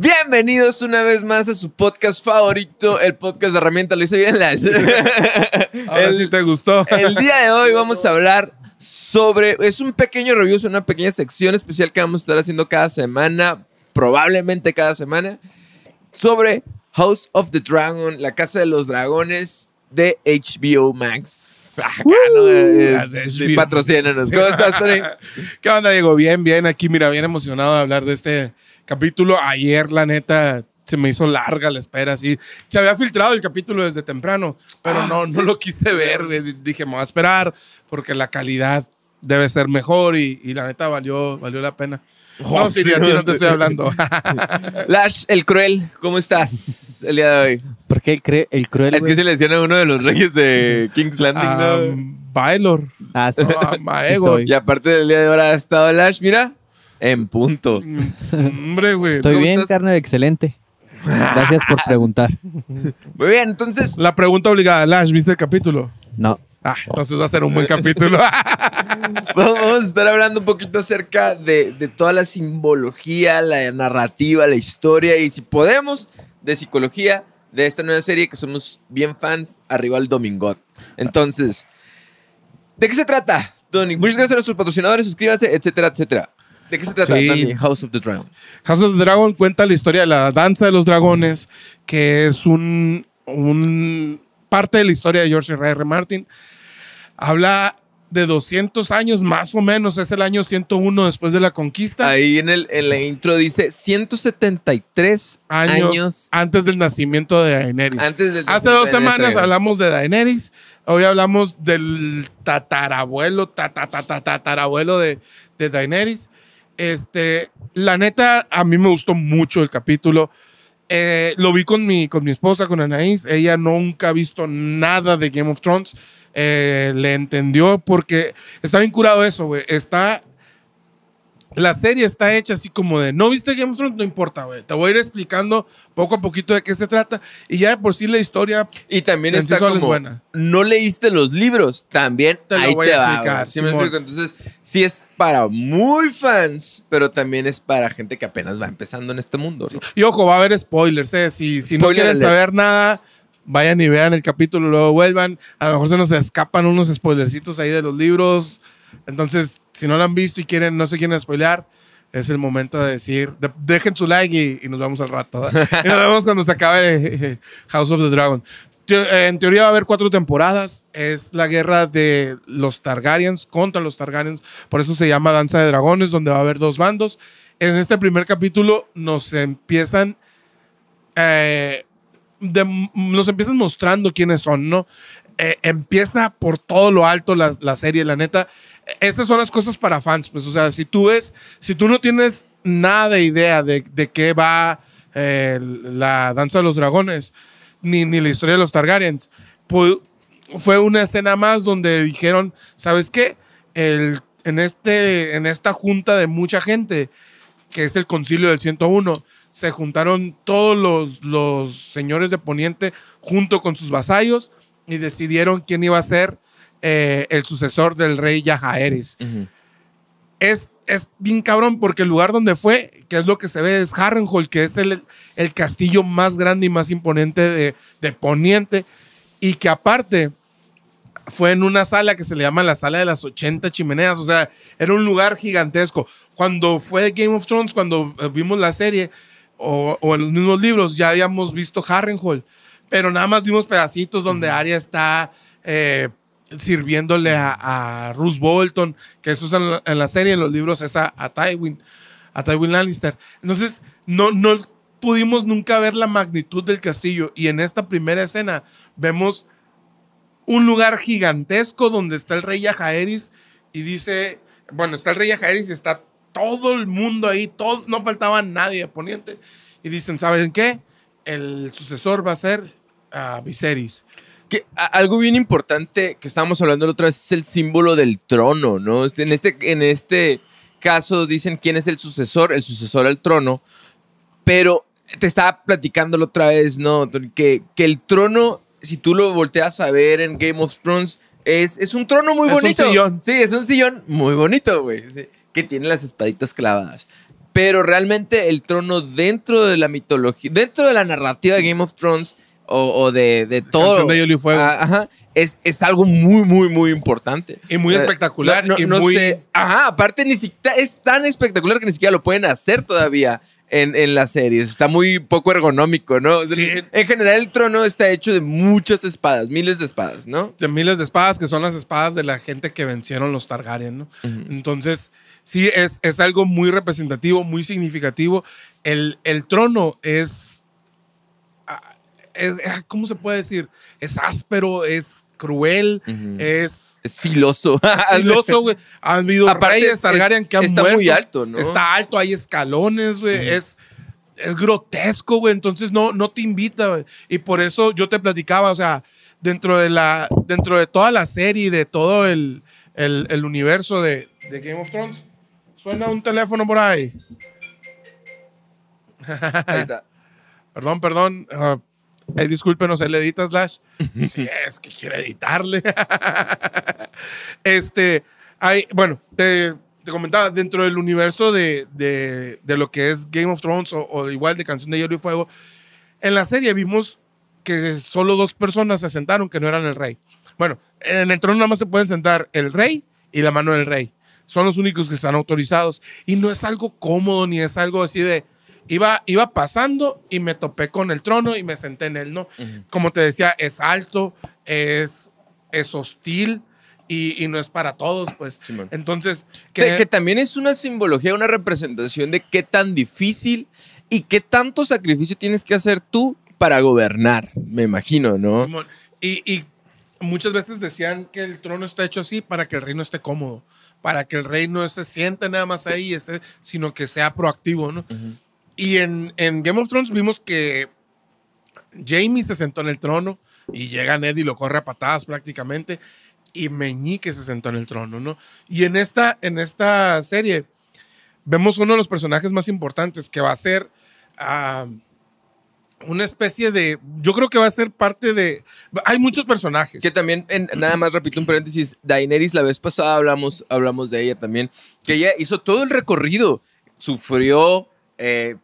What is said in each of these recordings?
Bienvenidos una vez más a su podcast favorito, el podcast de herramienta. Lo hice bien, Lash. Ahora el, sí te gustó. el día de hoy vamos a hablar sobre. Es un pequeño review, es una pequeña sección especial que vamos a estar haciendo cada semana, probablemente cada semana, sobre House of the Dragon, la casa de los dragones de HBO Max. Acá, ¿no? Eh, sí, HBO. patrocínanos. ¿Cómo estás, Tony? ¿Qué onda, Diego? Bien, bien. Aquí, mira, bien emocionado de hablar de este capítulo. Ayer, la neta, se me hizo larga la espera, así. Se había filtrado el capítulo desde temprano, pero Ah, no, no lo quise ver. Dije, me voy a esperar porque la calidad debe ser mejor y, y la neta valió, valió la pena. Oh, no, Siri, a ti no te estoy hablando. Lash, el cruel, ¿cómo estás el día de hoy? ¿Por qué el, cre- el cruel? Es que se lesiona a uno de los reyes de King's Landing, ¿no? Um, Baylor. Ah, sí, Ah, sí soy. Y aparte del día de hoy ha estado Lash, mira, en punto. Hombre, güey. Estoy ¿Cómo bien, estás? carnal, excelente. Gracias por preguntar. Muy bien, entonces, La pregunta obligada, Lash, ¿viste el capítulo? No. Ah, entonces va a ser un buen capítulo. vamos a estar hablando un poquito acerca de, de toda la simbología, la narrativa, la historia y si podemos, de psicología de esta nueva serie que somos bien fans, arriba el Domingot. Entonces, ¿de qué se trata, Tony? Muchas gracias a nuestros patrocinadores, suscríbanse, etcétera, etcétera. ¿De qué se trata, Sí. House of the Dragon. House of the Dragon cuenta la historia de la danza de los dragones, que es un, un parte de la historia de George R. R. Martin. Habla de 200 años más o menos, es el año 101 después de la conquista. Ahí en, el, en la intro dice 173 años, años, antes del nacimiento de Daenerys. antes del... Hace dos semanas hablamos de Daenerys. Hoy hablamos del tatarabuelo, tatarabuelo de, de Daenerys. Este, la neta, a mí me gustó mucho el capítulo. Eh, lo vi con mi, con mi esposa, con Anaís. Ella nunca ha visto nada de Game of Thrones. Eh, le entendió porque está bien curado eso, güey. Está. La serie está hecha así como de, no viste Game of Thrones, no importa, güey. Te voy a ir explicando poco a poquito de qué se trata. Y ya de por sí la historia Y también está sola es como, buena. no leíste los libros, también Te lo ahí voy te a va, explicar, güey. ¿Sí me explico? Entonces, sí es para muy fans, pero también es para gente que apenas va empezando en este mundo, ¿no? Y ojo, va a haber spoilers, ¿eh? Si, si no quieren alert. saber nada, vayan y vean el capítulo, luego vuelvan. A lo mejor se nos escapan unos spoilercitos ahí de los libros. Entonces, si no lo han visto y quieren, no se quieren spoilear, es el momento de decir, de- dejen su like y, y nos vemos al rato. y nos vemos cuando se acabe eh, House of the Dragon. Eh, En teoría va a haber cuatro temporadas. Es la guerra de los Targaryens contra los Targaryens. Por eso se llama Danza de Dragones, donde va a haber dos bandos. En este primer capítulo nos empiezan eh, de- nos empiezan mostrando quiénes son, ¿no? Eh, empieza por todo lo alto la, la serie, la neta. Esas son las cosas para fans, pues, o sea, si tú ves, si tú no tienes nada de idea de, de qué va eh, la danza de los dragones, ni, ni la historia de los Targaryens, fue una escena más donde dijeron, ¿sabes qué? El, en, este, en esta junta de mucha gente, que es el concilio del 101, se juntaron todos los, los señores de Poniente junto con sus vasallos y decidieron quién iba a ser eh, el sucesor del rey Yajaeres. Es, es bien cabrón porque el lugar donde fue, que es lo que se ve, es Harrenhal, que es el, el castillo más grande y más imponente de, de Poniente y que aparte fue en una sala que se le llama la sala de las 80 chimeneas, o sea, era un lugar gigantesco. Cuando fue Game of Thrones, cuando eh, vimos la serie o, o en los mismos libros, ya habíamos visto Harrenhal, pero nada más vimos pedacitos donde Arya está eh, sirviéndole a, a Bolton, que eso es en la, serie, en los libros es a, a Tywin, a Tywin Lannister. Entonces, no, no pudimos nunca ver la magnitud del castillo y en esta primera escena vemos un lugar gigantesco donde está el rey Yajaeris y dice, bueno, está el rey Yajaeris y está todo el mundo ahí, todo, no faltaba nadie de Poniente. Y dicen, ¿saben qué? El sucesor va a ser a Viserys. Que, a- algo bien importante que estábamos hablando la otra vez es el símbolo del trono, ¿no? Este- En este, en este caso dicen quién es el sucesor, el sucesor al trono, pero te estaba platicando la otra vez, ¿no? Que, que el trono, si tú lo volteas a ver en Game of Thrones, es, es un trono muy Es un bonito. sillón. Sí, es un sillón muy bonito, güey. sí, que tiene las espaditas clavadas. Pero realmente el trono dentro de la mitología, dentro de la narrativa de Game of Thrones o, o de, de todo. Canción de Hielo y Fuego. Ah, ajá, es, es algo muy, muy, muy importante. Y muy Eh, espectacular, no- y no muy- sé. Ajá, aparte ni siquiera es tan espectacular que ni siquiera lo pueden hacer todavía en, en las series. Está muy poco ergonómico, ¿no? O sea, Sí. En general el trono está hecho de muchas espadas, miles de espadas, ¿no? de miles de espadas, que son las espadas de la gente que vencieron los Targaryen, ¿no? Entonces, sí, es, es algo muy representativo, muy significativo. El, el trono es, es, ah, ¿cómo se puede decir? Es áspero, es cruel, es Es filoso. filoso, güey. Han habido Aparte, reyes es- Targaryen que han está muerto. muy alto, ¿no? Está alto, hay escalones, güey. Es, es grotesco, güey. Entonces no, no te invita, güey. Y por eso yo te platicaba, o sea, dentro de la, dentro de toda la serie y de todo el, el, el universo de, de Game of Thrones, suena un teléfono por ahí. Ahí está. Perdón, perdón. ah, eh, discúlpenos, él edita Slash. Sí, es que quiere editarle. este, hay, bueno, te, te comentaba, dentro del universo de, de- de lo que es Game of Thrones o, o igual de Canción de Hielo y Fuego, en la serie vimos que solo dos personas se sentaron que no eran el rey. Bueno, en el trono nada más se pueden sentar el rey y la mano del rey. Son los únicos que están autorizados. Y no es algo cómodo ni es algo así de... Iba, iba pasando y me topé con el trono y me senté en él, ¿no? Como te decía, es alto, es, es hostil y, y no es para todos, pues. Simón. Entonces, Que, que también es una simbología, una representación de qué tan difícil y qué tanto sacrificio tienes que hacer tú para gobernar, me imagino, ¿no? Simón, Y, y muchas veces decían que el trono está hecho así para que el rey no esté cómodo, para que el rey no se siente nada más ahí, esté, sino que sea proactivo, ¿no? Y en, en Game of Thrones vimos que Jamie se sentó en el trono y llega Ned y lo corre a patadas prácticamente y Meñique se sentó en el trono, ¿no? Y en esta, en esta serie vemos uno de los personajes más importantes que va a ser una especie de, yo creo que va a ser parte de, hay muchos personajes. Que también, nada más repito un paréntesis, Daenerys la vez pasada hablamos, hablamos de ella también, que ella hizo todo el recorrido, sufrió, eh,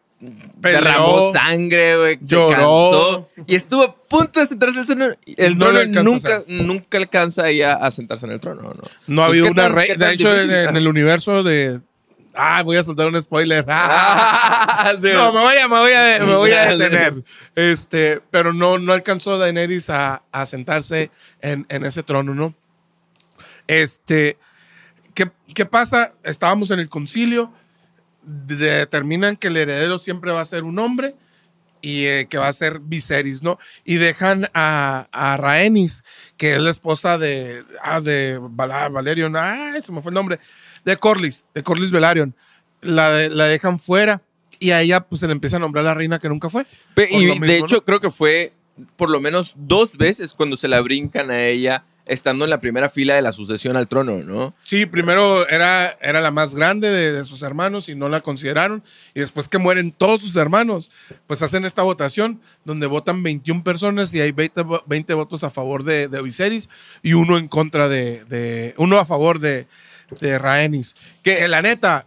Peleó, derramó sangre, güey, se lloró. cansó y estuvo a punto de sentarse en el trono. El No trono nunca, nunca alcanza ella a sentarse en el trono, ¿no? No ha Pues, habido ¿qué una qué De hecho, en, el universo de. Ah, voy a soltar un spoiler. Ah, no, me voy a, me voy a, me voy a detener. Este, pero no, no alcanzó Daenerys a, a sentarse en, en ese trono, ¿no? Este, ¿qué, qué pasa? Estábamos en el concilio, determinan que el heredero siempre va a ser un hombre y eh, que va a ser Viserys, ¿no? Y dejan a, a Rhaenys, que es la esposa de, ah, de Val- Valerion, ay, se me fue el nombre, de Corlys, de Corlys Velaryon. La, de- la dejan fuera y a ella pues se le empieza a nombrar la reina que nunca fue. Pe- Por Y de hecho, ¿no? creo que fue por lo menos dos veces cuando se la brincan a ella estando en la primera fila de la sucesión al trono, ¿no? Sí, primero era, era la más grande de, sus hermanos y no la consideraron. Y después que mueren todos sus hermanos, pues hacen esta votación donde votan 21 personas y hay 20, vo- 20 votos a favor de, de Viserys y uno en contra de, de- uno a favor de, de Rhaenys. Que, que la neta,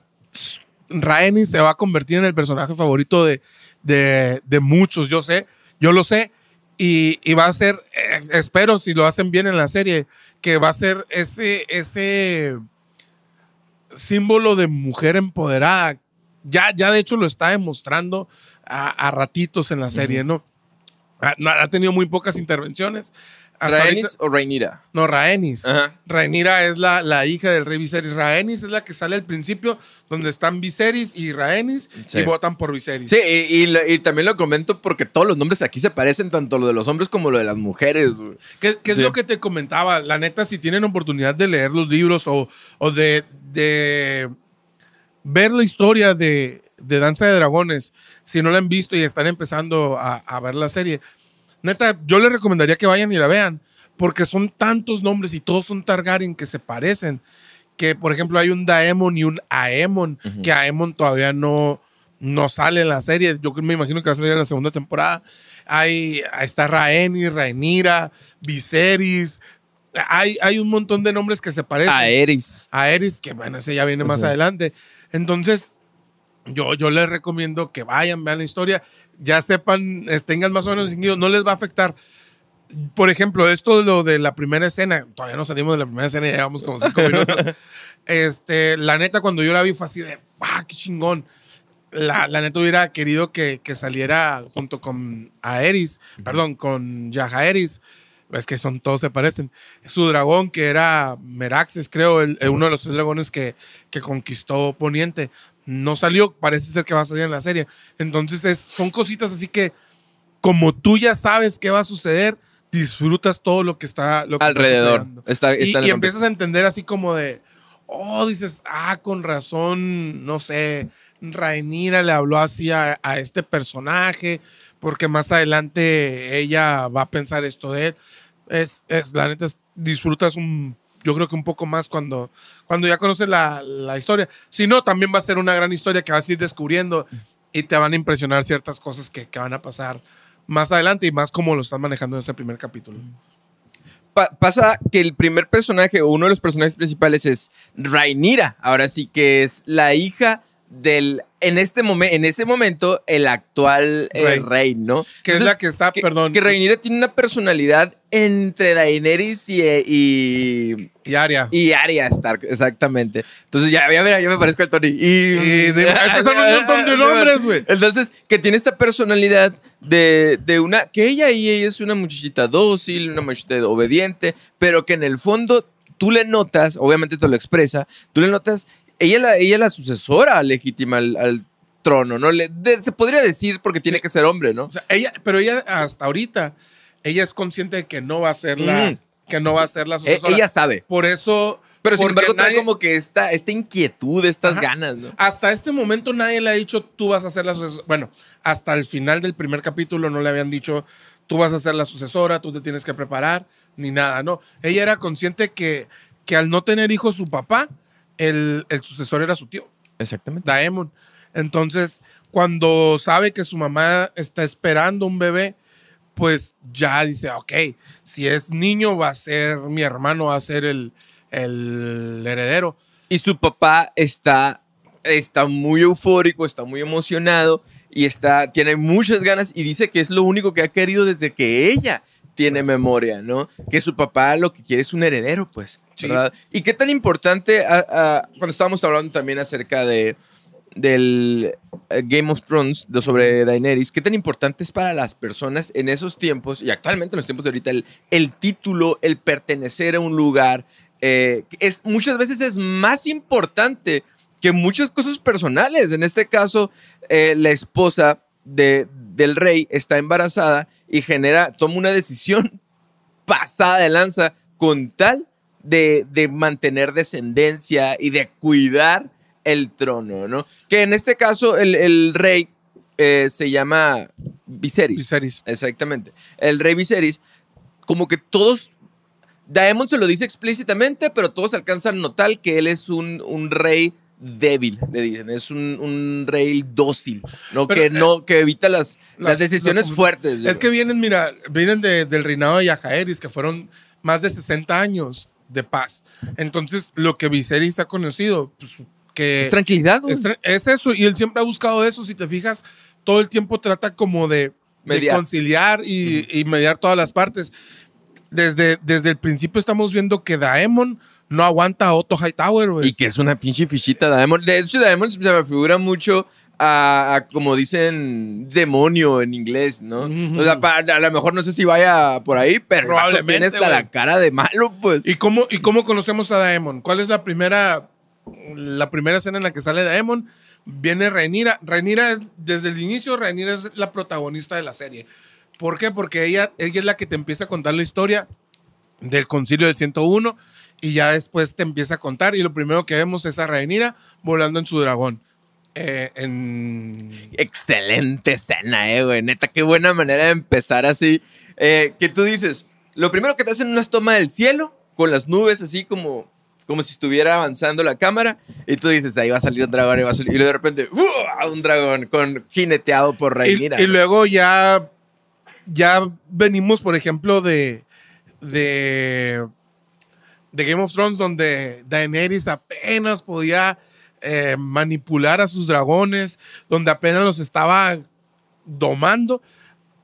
Rhaenys se va a convertir en el personaje favorito de, de muchos, yo sé, yo lo sé. Y, y va a ser, eh, espero si lo hacen bien en la serie, que va a ser ese, ese símbolo de mujer empoderada. Ya, ya de hecho lo está demostrando a, a ratitos en la serie, ¿no? Ha, no- ha tenido muy pocas intervenciones. Hasta ¿Rhaenys ahorita- o Rhaenyra? no, Rhaenys. Ajá. Rhaenyra es la, la hija del rey Viserys. Rhaenys es la que sale al principio, donde están Viserys y Rhaenys Sí. y votan por Viserys. Sí, y, y lo- y también lo comento porque todos los nombres aquí se parecen, tanto lo de los hombres como lo de las mujeres. ¿Qué, qué es Sí. lo que te comentaba? La neta, si tienen oportunidad de leer los libros o, o de, de ver la historia de, de Danza de Dragones, si no la han visto y están empezando a, a ver la serie, neta, yo les recomendaría que vayan y la vean, porque son tantos nombres y todos son Targaryen que se parecen. Que, por ejemplo, hay un Daemon y un Aemon, que Aemon todavía no, no sale en la serie. Yo me imagino que va a salir en la segunda temporada. Hay, está Rhaenys, Rhaenyra, Viserys. Hay, hay un montón de nombres que se parecen. Aerys. Aerys, que bueno, ese ya viene más Ujú. adelante. Entonces, yo, yo les recomiendo que vayan, vean la historia, ya sepan, tengan más o menos distinguido, no les va a afectar. Por ejemplo, esto de lo de la primera escena, todavía no salimos de la primera escena, ya llevamos como cinco minutos. Este, la neta, cuando yo la vi fue así de, ¡ah, qué chingón! La, la neta hubiera querido que, que saliera junto con Aeris, perdón, con Yajaeris. Es que son todos se parecen. Su dragón, que era Meraxes, creo, el- uno de los tres dragones que, que conquistó Poniente, no salió. Parece ser que va a salir en la serie. Entonces, es, son cositas así que, como tú ya sabes qué va a suceder, disfrutas todo lo que está, lo que está Alrededor. Está, Y, está empiezas a entender así como de, oh, dices, ah, con razón, no sé, Rhaenyra le habló así a, a este personaje, porque más adelante ella va a pensar esto de él. Es, es la neta, es- disfrutas un, yo creo que un poco más cuando, cuando ya conoces la, la historia. Si no, también va a ser una gran historia que vas a ir descubriendo y te van a impresionar ciertas cosas que, que van a pasar más adelante y más como lo están manejando en ese primer capítulo. pa- pasa que el primer personaje o uno de los personajes principales es Rhaenyra. Ahora sí que es la hija del en este momento en ese momento el actual eh, Rey. rey. ¿no? Que es la que está, que, perdón, que Rhaenyra tiene una personalidad entre Daenerys y, y, y Aria. y Arya Stark, exactamente. Entonces ya, ya, mira, ya me parezco al Tony. Y, Y de- es que son un montón de nombres, güey. Entonces, que tiene esta personalidad de, de una, que ella y ella es una muchachita dócil, una muchachita obediente, pero que en el fondo tú le notas, obviamente te lo expresa, tú le notas, ella es la, ella es la sucesora legítima al, al trono, ¿no? Le- de- se podría decir porque tiene que ser hombre, ¿no? O sea, ella, pero ella hasta ahorita, ella es consciente de que no va a ser la, Mm. que no va a ser la E- sucesora. ella sabe. Por eso. Pero sin embargo trae nadie- como que esta, esta inquietud, estas Ajá. ganas, ¿no? Hasta este momento nadie le ha dicho tú vas a ser la sucesora. Bueno, hasta el final del primer capítulo no le habían dicho tú vas a ser la sucesora, tú te tienes que preparar, ni nada, no. Ella era consciente que, que al no tener hijos su papá, el, el sucesor era su tío. Exactamente. Daemon. Entonces, cuando sabe que su mamá está esperando un bebé, pues ya dice, ok, si es niño va a ser mi hermano, va a ser el, el heredero. Y su papá está, está muy eufórico, está muy emocionado y está, tiene muchas ganas y dice que es lo único que ha querido desde que ella tiene Pues. memoria, ¿no? Que su papá lo que quiere es un heredero, pues. Y qué tan importante, cuando estábamos hablando también acerca de del eh, Game of Thrones de- sobre Daenerys, qué tan importante es para las personas en esos tiempos y actualmente en los tiempos de ahorita el, el título, el pertenecer a un lugar, eh, es muchas veces es más importante que muchas cosas personales. En este caso, eh, la esposa de, del rey está embarazada y genera, toma una decisión pasada de lanza con tal de, de mantener descendencia y de cuidar el trono, ¿no? Que en este caso el, el rey eh, se llama Viserys. Viserys. Exactamente. El rey Viserys, como que todos, Daemon se lo dice explícitamente, pero todos alcanzan a notar que él es un, un rey débil, le dicen, es un, un rey dócil, ¿no? Pero, que eh, no, que evita las, las, las- decisiones fuertes. Es que vienen, mira, vienen de- del reinado de Yajaeris, que fueron más de 60 años de paz. Entonces, lo que Viserys ha conocido, pues, que es tranquilidad, güey. es, es eso, y él siempre ha buscado eso, si te fijas, todo el tiempo trata como de, de Mediar. conciliar y, y mediar todas las partes. Desde, desde el principio estamos viendo que Daemon no aguanta a Otto Hightower, güey. Y que es una pinche fichita Daemon. De hecho, Daemon se me figura mucho a, a como dicen, demonio en inglés, ¿no? Ujú. O sea, pa- a lo mejor no sé si vaya por ahí, pero Probablemente, tiene hasta güey. la cara de malo, pues. ¿Y cómo, ¿Y cómo conocemos a Daemon? ¿Cuál es la primera, la primera escena en la que sale Daemon? Viene Rhaenyra. Rhaenyra es, desde el inicio, Rhaenyra es la protagonista de la serie. ¿Por qué? Porque ella, ella es la que te empieza a contar la historia del concilio del 101 y ya después te empieza a contar y lo primero que vemos es a Rhaenyra volando en su dragón. Eh, en... Excelente escena, eh, güey. Neta, qué buena manera de empezar así. Eh, que tú dices, lo primero que te hacen una toma del cielo, con las nubes así como, como si estuviera avanzando la cámara, y tú dices, ahí va a salir un dragón, y, va a salir- y luego de repente, ¡uh! un dragón con jineteado por Y, Rhaenyra. y luego ya, ya venimos, por ejemplo, de, de, de Game of Thrones, donde Daenerys apenas podía eh, manipular a sus dragones, donde apenas los estaba domando,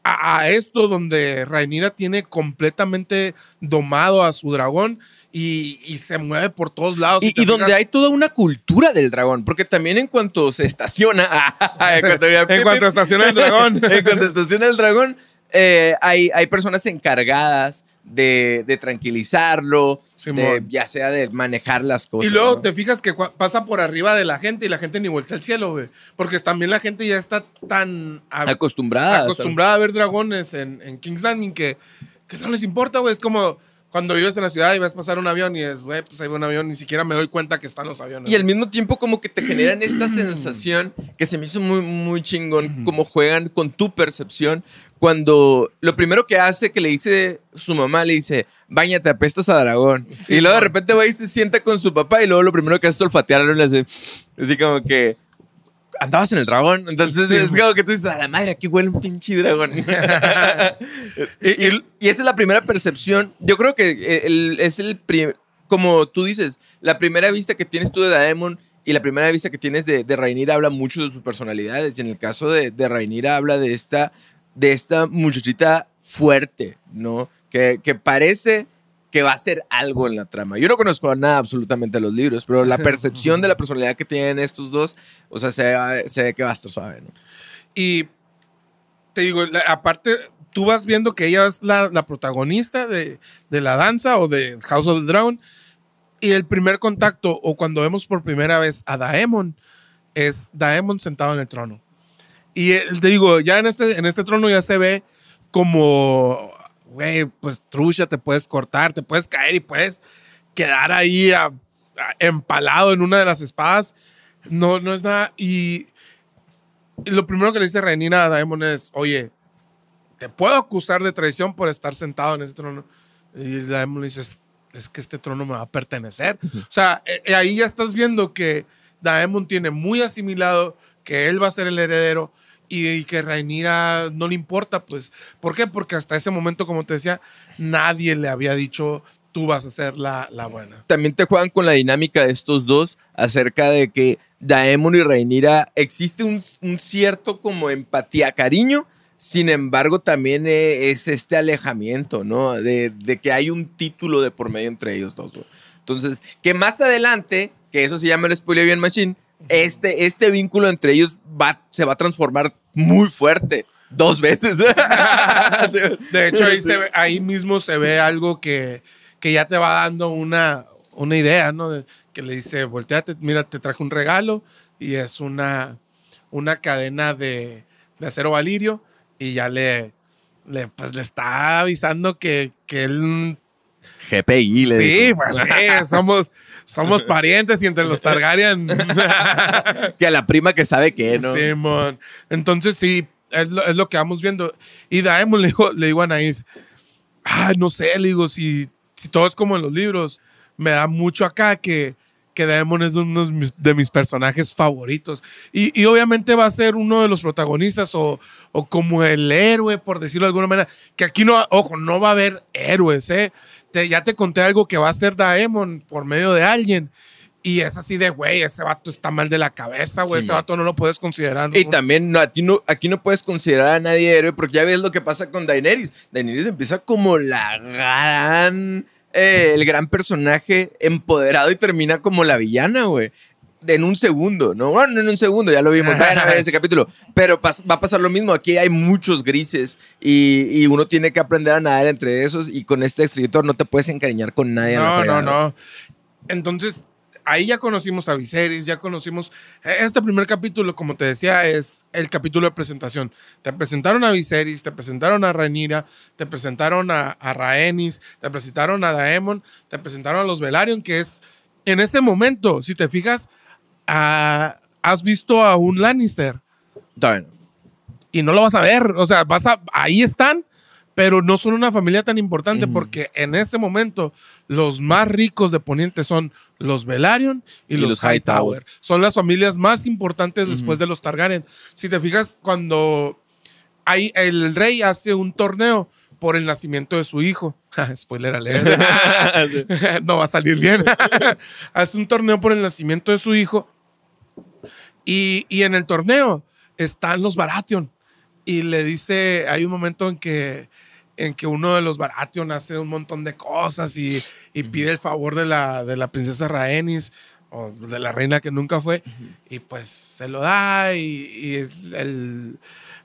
a, a esto donde Rhaenyra tiene completamente domado a su dragón y, y se mueve por todos lados. Y, donde hay toda una cultura del dragón, porque también en cuanto se estaciona, en cuanto, En cuanto estaciona el dragón. en cuanto estaciona el dragón, eh, hay, hay personas encargadas de, de tranquilizarlo, de, ya sea de manejar las cosas. Y luego ¿no? te fijas que pasa por arriba de la gente y la gente ni vuelta al cielo, güey. Porque también la gente ya está tan a- acostumbrada. acostumbrada a ver dragones en, en King's Landing que, que no les importa, güey. Es como cuando vives en la ciudad y ves pasar un avión y es, güey, pues hay un avión, ni siquiera me doy cuenta que están los aviones. Y al mismo tiempo como que te generan esta sensación que se me hizo muy, muy chingón, como juegan con tu percepción, cuando lo primero que hace que le dice su mamá, le dice, bañate, apestas a dragón. Sí, y luego de repente va y se sienta con su papá y luego lo primero que hace es olfatearlo y le hace, así como que... Andabas en el dragón, entonces Sí, es como que tú dices, a la madre, aquí huele un pinche dragón. y, y- y esa es la primera percepción. Yo creo que el- es el primer, como tú dices, la primera vista que tienes tú de Daemon y la primera vista que tienes de, de habla mucho de sus personalidades. Y en el caso de, de habla de esta, de esta muchachita fuerte, ¿no? Que, que parece que va a ser algo en la trama. Yo no conozco nada absolutamente de los libros, pero la percepción de la personalidad que tienen estos dos, o sea, se, ve- se ve que va a estar suave, ¿no? Y te digo, la- aparte, tú vas viendo que ella es la, la protagonista de, de la danza o de House of the Dragon. Y el primer contacto, o cuando vemos por primera vez a Daemon, es Daemon sentado en el trono. Y eh, te digo, ya en este, en este trono ya se ve como, güey, pues trucha, te puedes cortar, te puedes caer y puedes quedar ahí a- a- empalado en una de las espadas. No, no es nada. Y lo primero que le dice Renina a Daemon es, oye, te puedo acusar de traición por estar sentado en ese trono. Y Daemon le dice, "Es- que este trono me va a pertenecer. O sea, eh, eh, ahí ya estás viendo que Daemon tiene muy asimilado que él va a ser el heredero y, que Rhaenyra no le importa, pues. ¿Por qué? Porque hasta ese momento, como te decía, nadie le había dicho, tú vas a ser la, la buena. también te juegan con la dinámica de estos dos acerca de que Daemon y Rhaenyra existe un, cierto como empatía, cariño, sin embargo también eh, es este alejamiento, ¿no? De, de que hay un título de por medio entre ellos dos. Entonces, que más adelante, que eso se llama el spoiler bien machine, este, este vínculo entre ellos va, se va a transformar muy fuerte. Dos veces. De hecho, ahí, se ve- ahí mismo se ve algo que, que ya te va dando una, una idea, ¿no? De- que le dice, volteate, mira, te traje un regalo y es una, una cadena de, de acero valirio y ya le, le, pues, le está avisando que, que él... GPI, le Sí, pues sí, somos, somos parientes y entre los Targaryen... que a la prima que sabe que, ¿no? Simón. Entonces sí, es lo, es lo que vamos viendo. Y Daemon le digo, le digo a Anaís, ah, no sé, le digo, si, si todo es como en los libros, me da mucho acá que, que Daemon es uno de mis, de mis personajes favoritos. Y, y obviamente va a ser uno de los protagonistas o, o como el héroe, por decirlo de alguna manera. Que aquí no, ojo, no va a haber héroes, ¿eh? Te- ya te conté algo que va a ser Daemon por medio de alguien. Y es así de, güey, ese vato está mal de la cabeza, güey. Sí, ese vato no lo puedes considerar. Y también no, a ti no, aquí no puedes considerar a nadie héroe porque ya ves lo que pasa con Daenerys. Daenerys empieza como la gran, eh, el gran personaje empoderado y termina como la villana, güey. En un segundo, ¿no? Bueno, no en un segundo, ya lo vimos, vayan a ver ese capítulo. Pero va a pasar lo mismo, aquí hay muchos grises y, y uno tiene que aprender a nadar entre esos y con este escritor no te puedes encariñar con nadie. No, no, no. Entonces, ahí ya conocimos a Viserys, ya conocimos. Este primer capítulo, como te decía, es el capítulo de presentación. Te presentaron a Viserys, te presentaron a Rhaenyra, te presentaron a, a Rhaenys, te presentaron a Daemon, te presentaron a los Velaryon, que es en ese momento, si te fijas, has visto a un Lannister no. y no lo vas a ver. O sea, vas a, ahí están, pero no son una familia tan importante porque en este momento los más ricos de Poniente son los Velaryon y, Y los, los Hightower. Hightower. Son las familias más importantes después de los Targaryen. Si te fijas, cuando hay, el rey hace un torneo por el nacimiento de su hijo. Spoiler alert. no va a salir bien. hace un torneo por el nacimiento de su hijo Y, y en el torneo están los Baratheon. Y le dice, hay un momento en que, en que uno de los Baratheon hace un montón de cosas y, y pide el favor de la, de la princesa Rhaenys o de la reina que nunca fue. Y pues se lo da y, y el,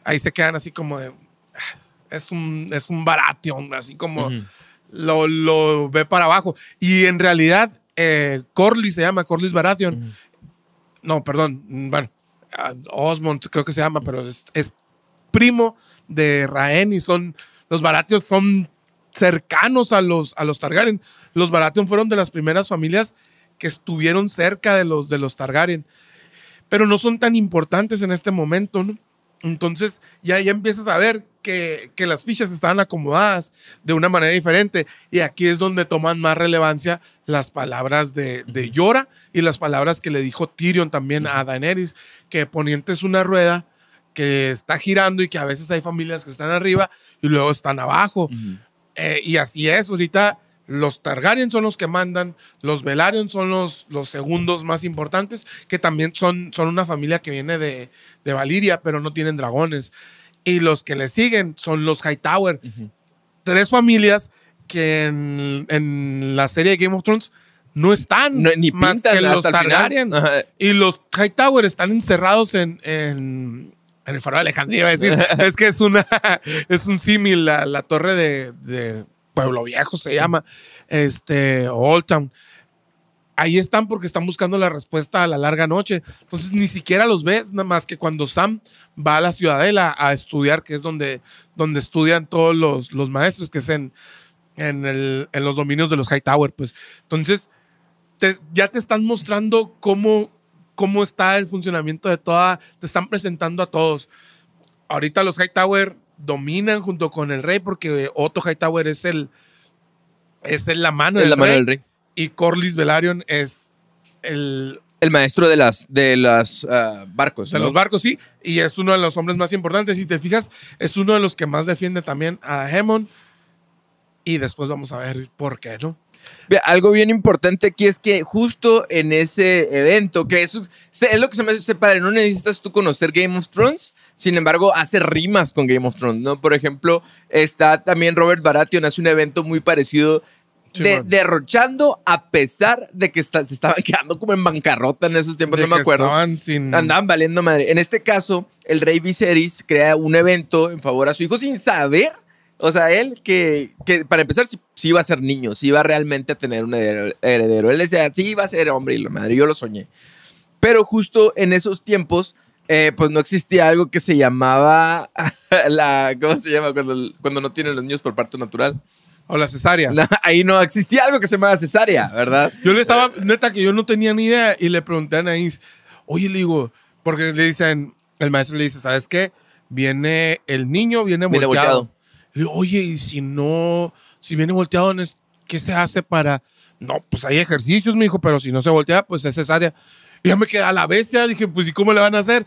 ahí se quedan así como de... "Ah, Es un, es un Baratheon, así como Ujú. lo, lo ve para abajo. Y en realidad, eh, Corlys se llama, Corlys Baratheon. No, perdón, bueno, Osmond creo que se llama, pero es, primo de Rhaenys. Son, los Baratheon son cercanos a los, a los Targaryen. Los Baratheon fueron de las primeras familias que estuvieron cerca de los, de los Targaryen. Pero no son tan importantes en este momento, ¿no? Entonces ya, ya empiezas a ver que, que las fichas estaban acomodadas de una manera diferente. Y aquí es donde toman más relevancia las palabras de, de Yora y las palabras que le dijo Tyrion también a Daenerys, que Poniente es una rueda que está girando y que a veces hay familias que están arriba y luego están abajo. Eh, y así es, ahorita los Targaryen son los que mandan, los Velaryon son los, los segundos más importantes, que también son, son una familia que viene de, de Valiria, pero no tienen dragones. Y los que le siguen son los Hightower. Tres familias que en, en la serie de Game of Thrones no están No, ni más que los. Targaryen. Y los Hightower están encerrados en, en, en el faro de Alejandría, iba a decir. es que es una es un símil, la, la torre de, de Pueblo Viejo se llama, este, Old Town. Ahí están porque están buscando la respuesta a la larga noche. Entonces ni siquiera los ves, nada más que cuando Sam va a la ciudadela a estudiar, que es donde, donde estudian todos los, los maestros, que es en, en, el- en los dominios de los Hightower. Pues. Entonces, te- ya te están mostrando cómo, cómo está el funcionamiento de toda, te están presentando a todos. Ahorita los Hightower dominan junto con el rey porque Otto Hightower es el es el- la mano, Es del, la mano rey, del rey. Y Corlys Velaryon es el El maestro de las de las ah, barcos. de ¿no? los barcos, sí, y es uno de los hombres más importantes. Si te fijas, es uno de los que más defiende también a Hemon. Y después vamos a ver por qué, ¿no? Algo bien importante aquí es que justo en ese evento, que se- es lo que se me hace padre, no necesitas tú conocer Game of Thrones, sin embargo, hace rimas con Game of Thrones, ¿no? Por ejemplo, está también Robert Baratheon, hace un evento muy parecido. De, derrochando a pesar de que está- se estaban quedando como en bancarrota en esos tiempos, De no me acuerdo. Sin. Andaban valiendo madre. En este caso, el rey Viserys crea un evento en favor a su hijo sin saber. O sea, él que, que para empezar, sí iba a ser niño, sí iba realmente a tener un heredero. heredero. Él decía, sí iba a ser hombre y la madre, yo lo soñé. Pero justo en esos tiempos, eh, pues no existía algo que se llamaba la. ¿Cómo se llama? Cuando, cuando no tienen los niños por parto natural. O la cesárea. Ahí no existía algo que se llamaba cesárea, ¿verdad? Yo le estaba, neta, que yo no tenía ni idea y le pregunté a Anaís, oye, le digo, porque le dicen, el maestro le dice, ¿sabes qué? Viene el niño, viene, Viene volteado. volteado. Le digo, oye, y si no, si viene volteado, ¿no es- ¿qué se hace para...? No, pues hay ejercicios, me dijo, pero si no se voltea, pues es cesárea. Y ya me quedé a la bestia, dije, pues ¿y cómo le van a hacer?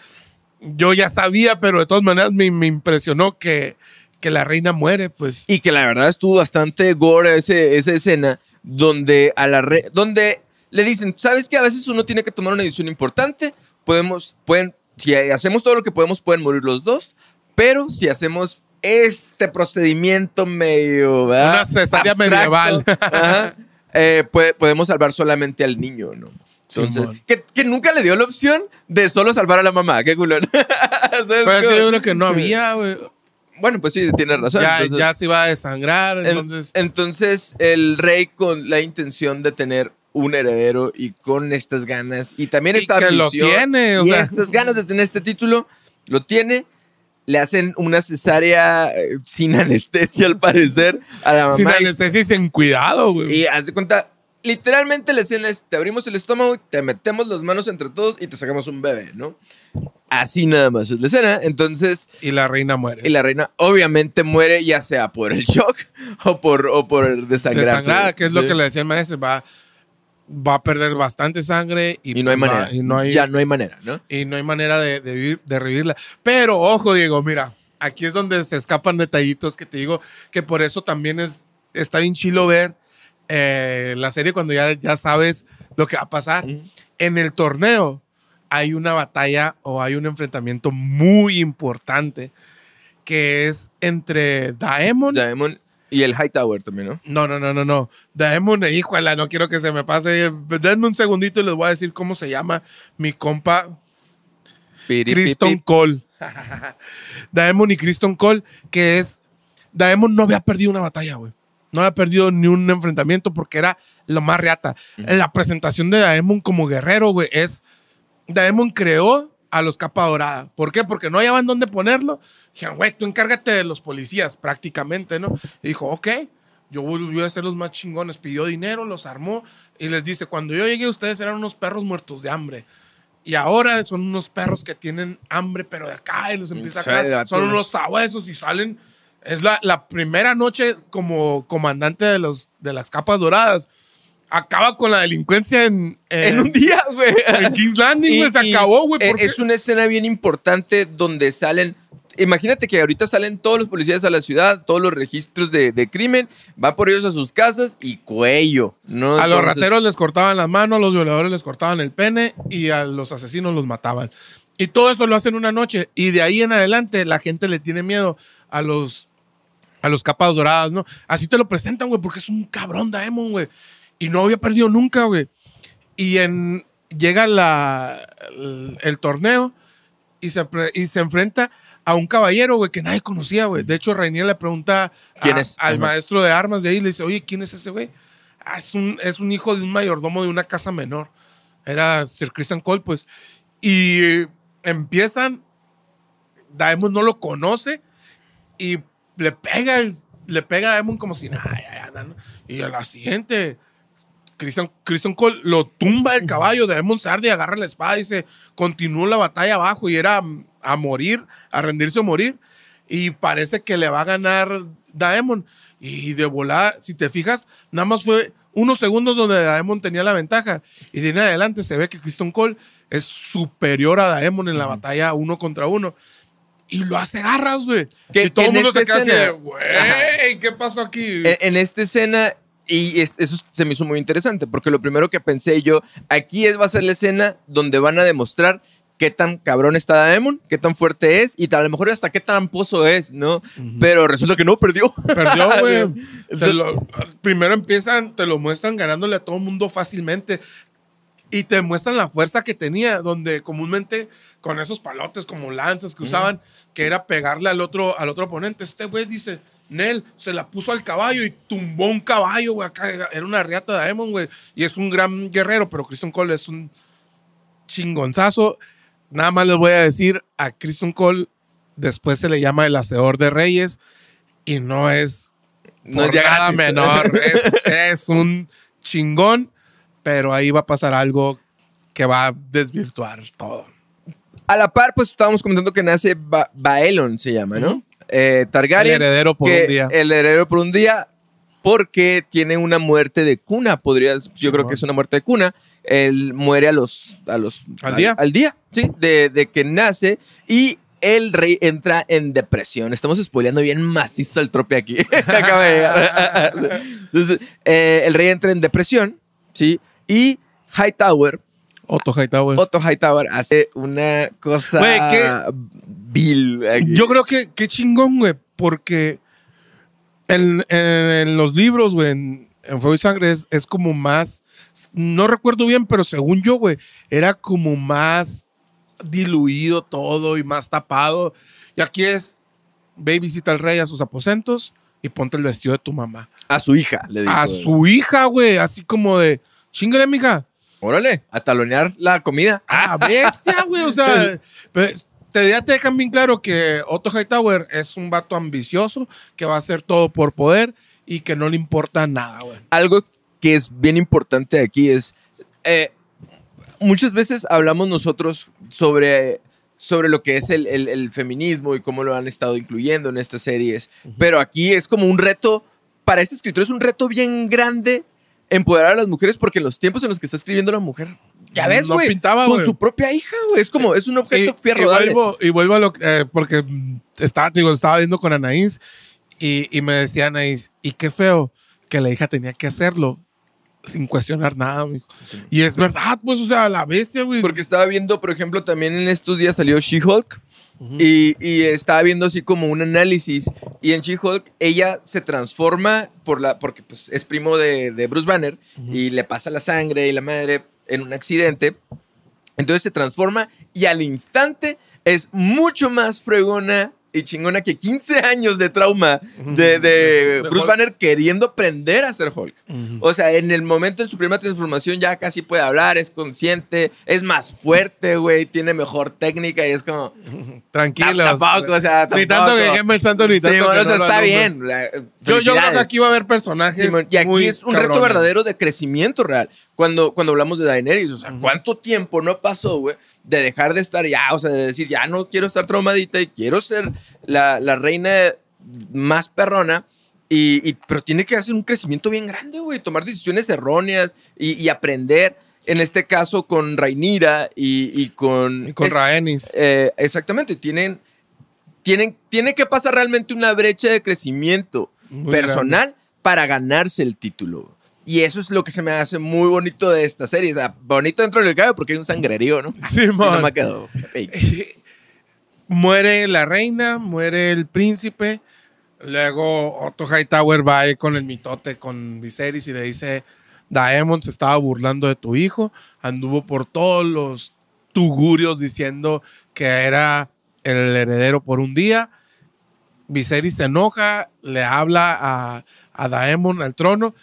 Yo ya sabía, pero de todas maneras me, me impresionó que, que la reina muere, pues. Y que la verdad estuvo bastante gore ese, esa escena donde a la re- donde le dicen, ¿sabes que A veces uno tiene que tomar una decisión importante. Podemos, pueden, si hacemos todo lo que podemos, pueden morir los dos. Pero si hacemos este procedimiento medio, ¿verdad? Una cesárea Abstracto, medieval. ajá, eh, puede- podemos salvar solamente al niño, ¿no? Entonces, que, que nunca le dio la opción de solo salvar a la mamá. Qué. ¿Sabes Pero yo creo que no había, güey. Bueno, pues sí, tienes razón. Ya, Entonces- ya se iba a desangrar, en- entonces... entonces, el rey con la intención de tener un heredero y con estas ganas y también Y esta que lo ambición tiene, o y sea. estas ganas de tener este título, lo tiene. Le hacen una cesárea eh, sin anestesia al parecer a la mamá. Sin anestesia y sin cuidado, güey. y haz de cuenta, literalmente la escena es, te abrimos el estómago, te metemos las manos entre todos y te sacamos un bebé, ¿no? Así nada más es la escena. Entonces, Y la reina muere. y la reina obviamente muere ya sea por el shock o por, o por el desangrarse. Desangrada, que es lo que le decía el maestro, va, va a perder bastante sangre y, Y no hay va- manera. y no hay, ya no hay manera, ¿no? y no hay manera de, de, vivir- de revivirla. Pero ojo, Diego, mira, aquí es donde se escapan detallitos que te digo que por eso también es, está bien chilo ver eh, la serie cuando ya, ya sabes lo que va a pasar. En el torneo hay una batalla o hay un enfrentamiento muy importante que es entre Daemon. Daemon y el Hightower también, ¿no? No, no, no, no, no. Daemon, híjole, no quiero que se me pase. Denme un segundito y les voy a decir cómo se llama mi compa Criston Cole. Daemon y Criston Cole, que es. Daemon no había perdido una batalla, güey. No había perdido ni un enfrentamiento porque era lo más reata. La presentación de Daemon como guerrero, güey, es. Daemon creó a los capa dorada. ¿Por qué? Porque no hallaban dónde ponerlo. Dijeron, güey, tú encárgate de los policías, prácticamente, ¿no? Y dijo, ok, yo voy a ser los más chingones. Pidió dinero, los armó y les dice, cuando yo llegué, ustedes eran unos perros muertos de hambre. Y ahora son unos perros que tienen hambre, pero de acá y les empieza a caer. Son unos sabuesos y salen. Es la, la primera noche como comandante de, los, de las capas doradas acaba con la delincuencia en, en, un día, güey. En King's Landing, güey, se acabó, güey. E es una escena bien importante donde salen. Imagínate que ahorita salen todos los policías a la ciudad, todos los registros de, de crimen, va por ellos a sus casas y cuello, ¿no? A los rateros les cortaban las manos, a los violadores les cortaban el pene y a los asesinos los mataban. Y todo eso lo hacen una noche y de ahí en adelante la gente le tiene miedo a los a los capas doradas, ¿no? Así te lo presentan, güey, porque es un cabrón Daemon, güey. Y no había perdido nunca, güey. Y en, llega la, el, torneo y se, y se enfrenta a un caballero, güey, que nadie conocía, güey. De hecho, Rainier le pregunta ¿Quién es? al maestro de armas de ahí, le dice, oye, ¿quién es ese güey? Ah, es, un, es un hijo de un mayordomo de una casa menor. Era Sir Christian Cole, pues. Y empiezan, Daemon no lo conoce y le pega, le pega a Daemon como si nada, Y a la siguiente Christian, Cole lo tumba el caballo, de Sardi agarra la espada y se continuó la batalla abajo y era a morir, a rendirse o morir. Y parece que le va a ganar Daemon. Y de volada, si te fijas, nada más fue unos segundos donde Daemon tenía la ventaja. Y de en adelante se ve que Christian Cole es superior a Daemon en la batalla uno contra uno. Y lo hace garras, güey. Y todo el mundo se queda güey, ¿qué pasó aquí? en, esta escena y eso se me hizo muy interesante, porque lo primero que pensé yo, aquí es, va a ser la escena donde van a demostrar qué tan cabrón está Daemon, qué tan fuerte es y a lo mejor hasta qué tan pozo es, ¿no? Pero resulta que no, perdió. Perdió, güey. primero empiezan, te lo muestran ganándole a todo el mundo fácilmente y te muestran la fuerza que tenía, donde comúnmente con esos palotes como lanzas que usaban, que era pegarle al otro, al otro oponente. Este güey dice, Nel se la puso al caballo y tumbó un caballo, güey. Acá era una riata de Daemon, güey. Y es un gran guerrero, pero Christian Cole es un chingonzazo. Nada más les voy a decir, a Christian Cole después se le llama el hacedor de reyes y no es no es nada menor. es, un chingón, pero ahí va a pasar algo que va a desvirtuar todo. A la par, pues estábamos comentando que nace Baelon, se llama, ¿no? Eh, Targaryen. El heredero por un día. El heredero por un día porque tiene una muerte de cuna, podrías, yo creo que es una muerte de cuna. Él muere a los, a los al, día, al día, sí, de, que nace y el rey entra en depresión. Estamos spoileando bien macizo el trope aquí. Entonces, eh, el rey entra en depresión, sí, y Hightower. Otto Hightower. Otto Hightower hace una cosa. Yo creo que qué chingón, güey, porque en, los libros, güey, en, Fuego y Sangre es, como más, no recuerdo bien, pero según yo, güey, era como más diluido todo y más tapado. Y aquí es, ve y visita al rey a sus aposentos y ponte el vestido de tu mamá. A su hija, le dijo. A su hija, güey, así como de, chingale, mija. Órale, a talonear la comida. Ah, bestia, güey, o sea, pues, te, ya te dejan bien claro que Otto Hightower es un vato ambicioso que va a hacer todo por poder y que no le importa nada, güey. Algo que es bien importante aquí es, eh, muchas veces hablamos nosotros sobre, sobre lo que es el, el, feminismo y cómo lo han estado incluyendo en estas series, pero aquí es como un reto, para este escritor es un reto bien grande empoderar a las mujeres porque en los tiempos en los que está escribiendo la mujer ya ves, güey. pintaba, Con su propia hija, güey. Es como, es un objeto fierro. Y vuelvo, y vuelvo a lo que, eh, porque estaba, digo, estaba viendo con Anaís y, y me decía Anaís, y qué feo que la hija tenía que hacerlo sin cuestionar nada, mijo. Y es verdad, pues, o sea, la bestia, güey. Porque estaba viendo, por ejemplo, también en estos días salió She-Hulk. Y, y estaba viendo así como un análisis. Y en She-Hulk, ella se transforma por la, porque pues, es primo de, de Bruce Banner. Y le pasa la sangre y la madre en un accidente. Entonces se transforma y al instante es mucho más fregona y chingona que 15 años de trauma de, Bruce Hulk. Banner queriendo aprender a ser Hulk. O sea, en el momento de su primera transformación ya casi puede hablar, es consciente, es más fuerte, güey, tiene mejor técnica y es como... Tranquilos. Tampoco, o sea, Ni tanto que tampoco. queme el santo, ni Sí, tanto bueno, que no está bien. la- Yo, yo creo que aquí va a haber personajes. Y aquí muy es un reto verdadero de crecimiento real. Cuando, cuando hablamos de Daenerys, o sea, ¿cuánto tiempo no pasó, güey? De dejar de estar ya, o sea, de decir, ya no quiero estar traumadita y quiero ser la, la reina más perrona. Y, y- pero tiene que hacer un crecimiento bien grande, güey. Tomar decisiones erróneas y, y aprender. En este caso, con Rhaenyra y, con. Y con es- Rhaenys. eh, exactamente, tienen, tienen, tiene que pasar realmente una brecha de crecimiento Muy personal para ganarse el título. Y eso es lo que se me hace muy bonito de esta serie. O sea, bonito dentro del cabello porque hay un sangrerío, ¿no? Sí, no man. me quedó. muere la reina, muere el príncipe. Luego Otto Hightower va con el mitote con Viserys y le dice, Daemon se estaba burlando de tu hijo, anduvo por todos los tugurios diciendo que era el heredero por un día. Viserys se enoja, le habla a, a Daemon al trono.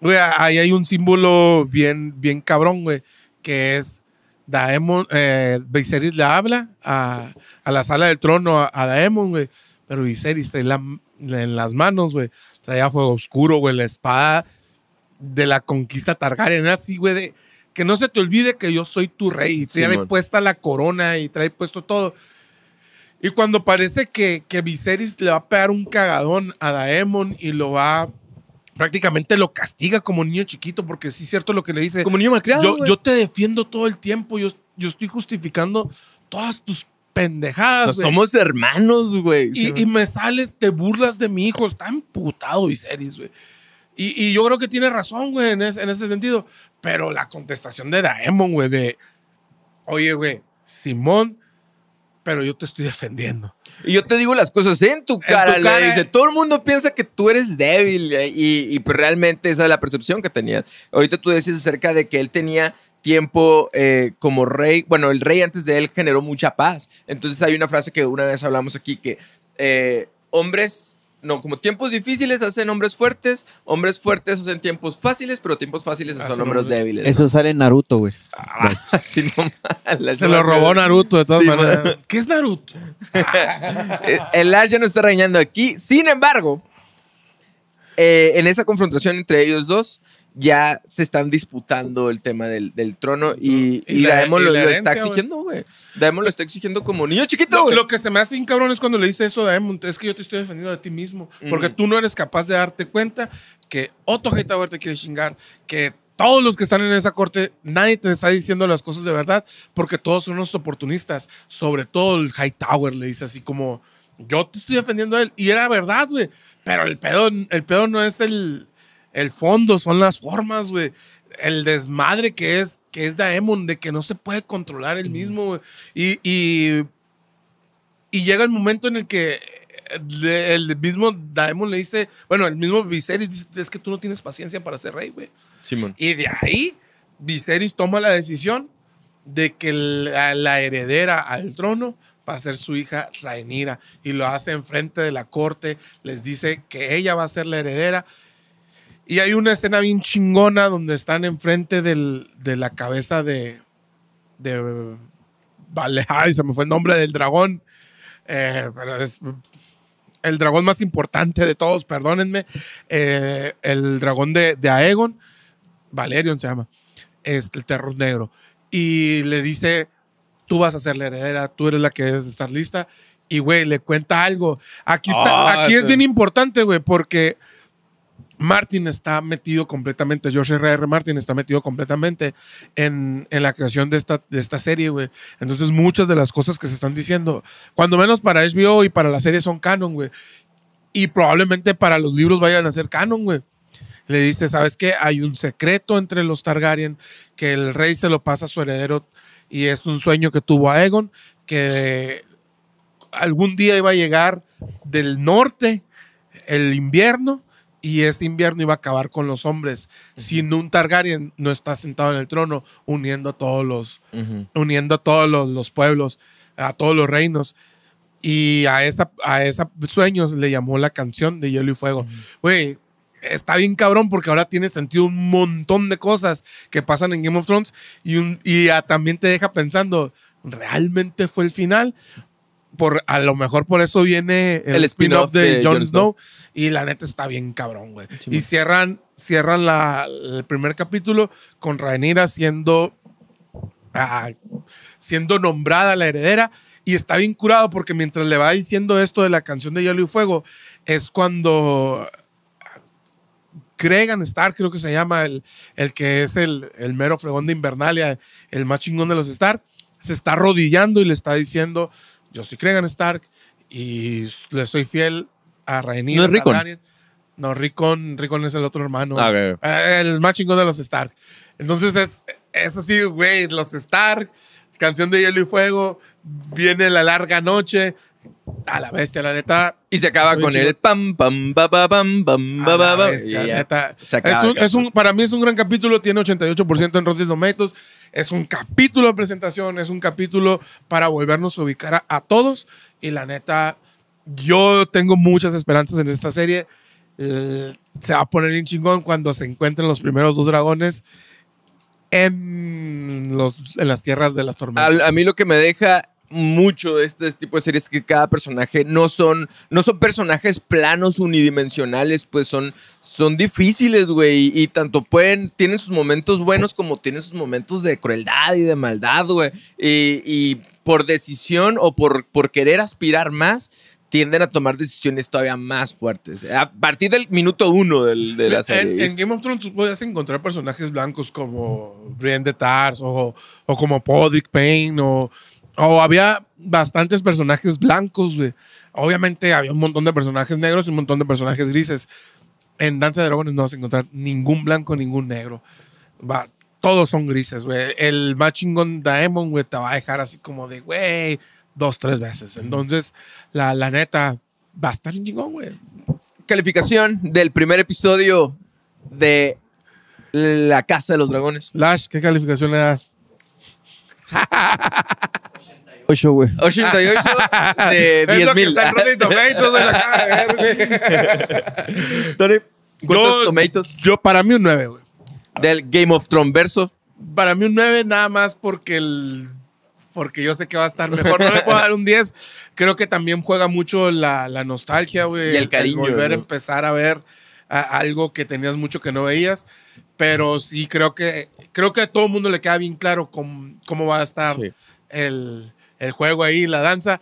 Güey, ahí hay un símbolo bien, bien cabrón, güey, que es Daemon, eh, Viserys le habla a, a la sala del trono a, a Daemon, güey, pero Viserys trae la- en las manos, güey, traía fuego oscuro, güey, la espada de la conquista Targaryen, así, güey, de que no se te olvide que yo soy tu rey, y trae puesta la corona y trae puesto todo. Y cuando parece que, que Viserys le va a pegar un cagadón a Daemon y lo va, prácticamente lo castiga como niño chiquito, porque sí es cierto lo que le dice. Como niño malcriado. Yo, yo te defiendo todo el tiempo, yo, yo estoy justificando todas tus pendejadas. Nos somos hermanos, güey. Sí, y, me sales, te burlas de mi hijo, está emputado Viserys, güey. Y, y yo creo que tiene razón, güey, en, ese- en ese sentido. Pero la contestación de Daemon, güey, de, oye, güey, Simón, pero yo te estoy defendiendo. Y yo te digo las cosas en tu cara. tu le cara. dice, todo el mundo piensa que tú eres débil eh, y, y pues realmente esa es la percepción que tenía. Ahorita tú decías acerca de que él tenía tiempo eh, como rey. Bueno, el rey antes de él generó mucha paz. Entonces hay una frase que una vez hablamos aquí que eh, hombres... No, como tiempos difíciles hacen hombres fuertes, hombres fuertes hacen tiempos fáciles, pero tiempos fáciles hacen Hacen hombres débiles. Eso sale en Naruto, güey. Así nomás. Se lo robó Naruto, de todas Sí, maneras. ¿Qué es Naruto? Eh, El Ash ya no está regañando aquí. Sin embargo, eh, en esa confrontación entre ellos dos, ya se están disputando el tema del, del trono y, Y y la- Daemon y lo, está exigiendo, güey. Daemon lo está exigiendo como niño chiquito, Lo, güey. lo que se me hace bien cabrón es cuando le dice eso a Daemon, es que yo te estoy defendiendo de ti mismo, porque tú no eres capaz de darte cuenta que Otto Hightower te quiere chingar, que todos los que están en esa corte, nadie te está diciendo las cosas de verdad, porque todos son unos oportunistas, sobre todo el Hightower le dice así como, yo te estoy defendiendo a él, y era verdad, güey, pero el pedo, el pedo no es el, el fondo, son las formas, güey. El desmadre que es, que es Daemon, de que no se puede controlar él mismo, güey. Y, y, y llega el momento en el que el mismo Daemon le dice, bueno, el mismo Viserys dice, es que tú no tienes paciencia para ser rey, güey. Simón. Y de ahí, Viserys toma la decisión de que la, la heredera al trono va a ser su hija Rhaenyra y lo hace enfrente de la corte, les dice que ella va a ser la heredera. Y hay una escena bien chingona donde están enfrente del- de la cabeza de, de vale, ay, se me fue el nombre del dragón, Eh, pero es el dragón más importante de todos, perdónenme, Eh, el dragón de, de Aegon, Valerion se llama, es el terror negro, y le dice, tú vas a ser la heredera, tú eres la que debes estar lista, y güey, le cuenta algo. Aquí, está, Ah, aquí es bien importante, güey, porque Martin está metido completamente, George R. R. Martin está metido completamente en, en la creación de esta, de esta serie, güey. Entonces, muchas de las cosas que se están diciendo, cuando menos para HBO y para la serie son canon, güey. Y probablemente para los libros vayan a ser canon, güey. Le dice, ¿sabes qué? Hay un secreto entre los Targaryen que el rey se lo pasa a su heredero y es un sueño que tuvo Aegon, que algún día iba a llegar del norte el invierno y ese invierno iba a acabar con los hombres. Sin un Targaryen no está sentado en el trono uniendo a todos los, uniendo a todos los, los pueblos, a todos los reinos. Y a esa, a esa sueños le llamó la canción de Hielo y Fuego. Güey, está bien cabrón porque ahora tiene sentido un montón de cosas que pasan en Game of Thrones y, un, y también te deja pensando, ¿realmente fue el final? Por, a lo mejor por eso viene el, El spin-off de, de Jon Snow. Y la neta está bien cabrón, güey. Sí, y cierran, cierran la, el primer capítulo con Rhaenyra siendo, ah, siendo nombrada la heredera. Y está bien curado porque mientras le va diciendo esto de la canción de Hielo y Fuego, es cuando Cregan Stark, creo que se llama, el, el que es el, el mero fregón de Invernalia, el más chingón de los Stark, se está arrodillando y le está diciendo, yo soy Cregan Stark y le soy fiel a Rhaenyra. ¿No es Rickon? Targaryen". No, Rickon, Rickon es el otro hermano. Ah. Eh, El más chingón de los Stark. Entonces es, es así, güey, los Stark, canción de Hielo y Fuego, viene la larga noche, a la bestia, la neta. Y se acaba con chido. el pam, pam, pa, pa, pam, pam, a pa, la pa, pa, bestia, y ya. neta. Se acaba, Es un- es un- para mí es un gran capítulo, tiene 88% en Rotten Tomatoes. Es un capítulo de presentación, es un capítulo para volvernos a ubicar a, a todos. Y la neta, yo tengo muchas esperanzas en esta serie. Eh, se va a poner bien chingón cuando se encuentren los primeros dos dragones en, los, en las tierras de las tormentas. Al- a mí lo que me deja mucho de este tipo de series es que cada personaje no son, no son personajes planos unidimensionales, pues son, son difíciles, güey. Y, tanto pueden, tienen sus momentos buenos como tienen sus momentos de crueldad y de maldad, güey. Y, y por decisión o por, por querer aspirar más, tienden a tomar decisiones todavía más fuertes. A partir del minuto uno del- de la En, serie. en Game of Thrones tú podías encontrar personajes blancos como Brienne de Tars o, o como Podrick Payne o, o había bastantes personajes blancos, güey. Obviamente había un montón de personajes negros y un montón de personajes grises. En Danza de Dragones no vas a encontrar ningún blanco, ningún negro. Va, todos son grises, güey. El más chingón Daemon, güey, te va a dejar así como de, güey, dos, tres veces. Entonces, la, la neta, va a estar chingón, güey. Calificación del primer episodio de La Casa de los Dragones. Lash, ¿qué calificación le das? 8, güey. 88 de Es 10 lo que mil. está en Rotten Tomatoes, güey, la güey. Tony, ¿cuántos Yo- tomatoes Yo, para mí un 9, güey. del Game of Thrones verso? Para mí un 9 nada más porque el porque yo sé que va a estar mejor. No le puedo dar un 10. Creo que también juega mucho la, la nostalgia, güey. Y el cariño, volver a ¿no? empezar a ver a- algo que tenías mucho que no veías. Pero sí creo que creo que a todo el mundo le queda bien claro cómo, cómo va a estar Sí. el, el juego ahí, la danza.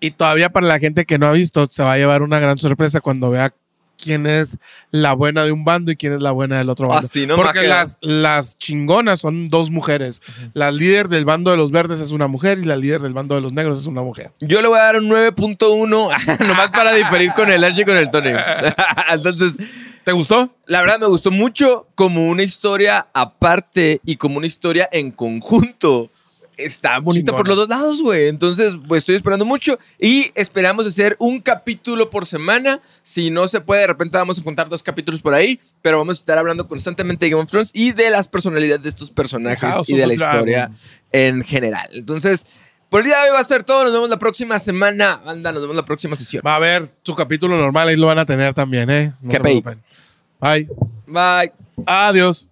Y todavía para la gente que no ha visto, se va a llevar una gran sorpresa cuando vea quién es la buena de un bando y quién es la buena del otro bando. Así, ¿no? Porque las, las chingonas son dos mujeres. La líder del bando de los verdes es una mujer y la líder del bando de los negros es una mujer. Yo le voy a dar un 9.1, nomás para diferir con el Ash y con el Tony. Entonces, ¿Te gustó? la verdad me gustó mucho como una historia aparte y como una historia en conjunto. Está bonita por los dos lados, güey. Entonces, pues estoy esperando mucho y esperamos hacer un capítulo por semana. Si no se puede, de repente vamos a contar dos capítulos por ahí, pero vamos a estar hablando constantemente de Game of Thrones y de las personalidades de estos personajes House y de la Dragon. historia en general. Entonces, por el día de hoy va a ser todo. Nos vemos la próxima semana. Anda, nos vemos la próxima sesión. Va a haber su capítulo normal, ahí lo van a tener también, ¿eh? No Qué se preocupen. Bye. Bye. Adiós.